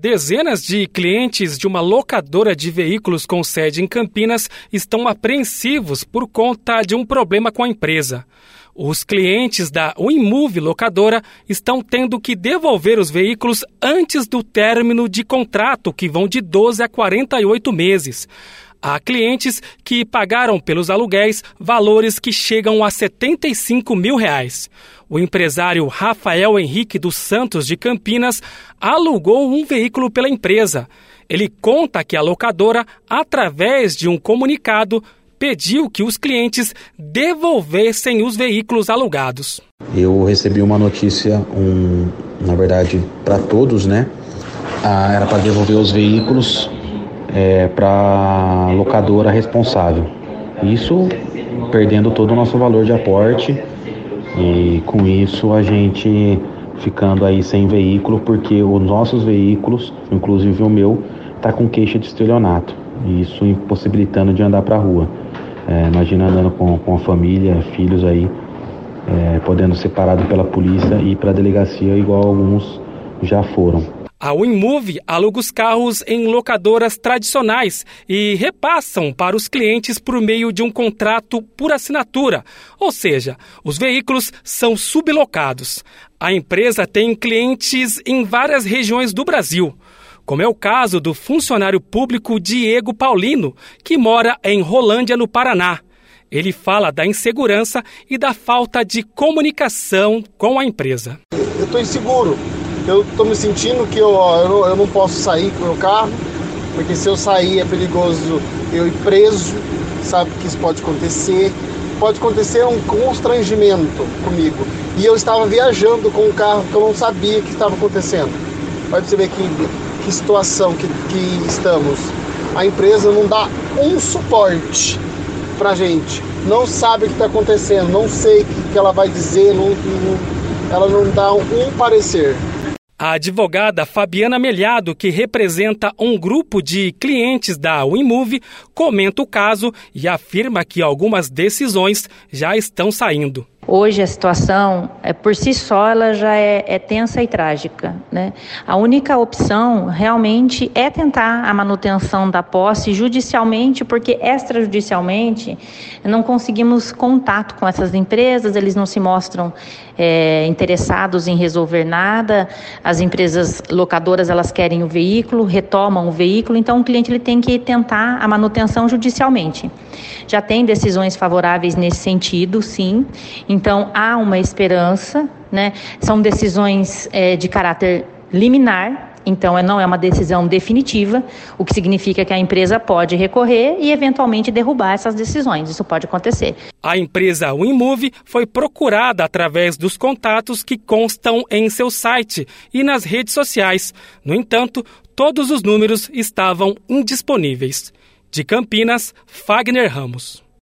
Dezenas de clientes de uma locadora de veículos com sede em Campinas estão apreensivos por conta de um problema com a empresa. Os clientes da Winmove Locadora estão tendo que devolver os veículos antes do término de contrato, que vão de 12 a 48 meses. Há clientes que pagaram pelos aluguéis valores que chegam a 75 mil reais. O empresário Rafael Henrique dos Santos de Campinas alugou um veículo pela empresa. Ele conta que a locadora, através de um comunicado, pediu que os clientes devolvessem os veículos alugados. Eu recebi uma notícia, um, na verdade, para todos, né? Ah, era para devolver os veículos é, para locadora responsável. Isso perdendo todo o nosso valor de aporte e com isso a gente ficando aí sem veículo porque os nossos veículos, inclusive o meu, tá com queixa de estelionato. Isso impossibilitando de andar para a rua. É, imagina andando com, com a família, filhos aí, é, podendo ser parado pela polícia e ir para a delegacia igual alguns já foram. A WinMove aluga os carros em locadoras tradicionais e repassam para os clientes por meio de um contrato por assinatura, ou seja, os veículos são sublocados. A empresa tem clientes em várias regiões do Brasil, como é o caso do funcionário público Diego Paulino, que mora em Rolândia, no Paraná. Ele fala da insegurança e da falta de comunicação com a empresa. Eu estou inseguro eu tô me sentindo que eu, eu, não, eu não posso sair com o meu carro, porque se eu sair é perigoso eu ir preso, sabe que isso pode acontecer. Pode acontecer um constrangimento comigo. E eu estava viajando com um carro que eu não sabia que estava acontecendo. Pode ver que, que situação que, que estamos. A empresa não dá um suporte pra gente. Não sabe o que está acontecendo, não sei o que, ela vai dizer, não, não, ela não dá um parecer. A advogada Fabiana Melhado, que representa um grupo de clientes da WeMove, comenta o caso e afirma que algumas decisões já estão saindo. Hoje a situação, é, por si só, ela já é, é, tensa e trágica. Né? A única opção realmente é tentar a manutenção da posse judicialmente, porque extrajudicialmente não conseguimos contato com essas empresas, eles não se mostram é, interessados em resolver nada. As empresas locadoras elas querem o veículo, retomam o veículo, então o cliente ele tem que tentar a manutenção judicialmente. Já tem decisões favoráveis nesse sentido, sim. Então, há uma esperança, né? São decisões é, de caráter liminar, então, é, não é uma decisão definitiva, o que significa que a empresa pode recorrer e, eventualmente, derrubar essas decisões. Isso pode acontecer. A empresa WinMove foi procurada através dos contatos que constam em seu site e nas redes sociais. No entanto, todos os números estavam indisponíveis. De Campinas, Fagner Ramos.